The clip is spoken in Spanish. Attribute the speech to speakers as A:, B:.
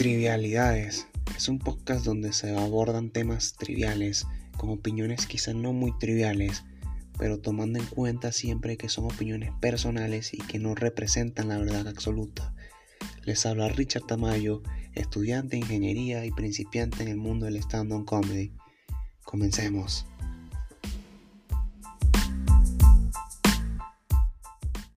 A: Trivialidades. Es un podcast donde se abordan temas triviales, con opiniones quizás no muy triviales, pero tomando en cuenta siempre que son opiniones personales y que no representan la verdad absoluta. Les habla Richard Tamayo, estudiante de ingeniería y principiante en el mundo del stand-up comedy. Comencemos.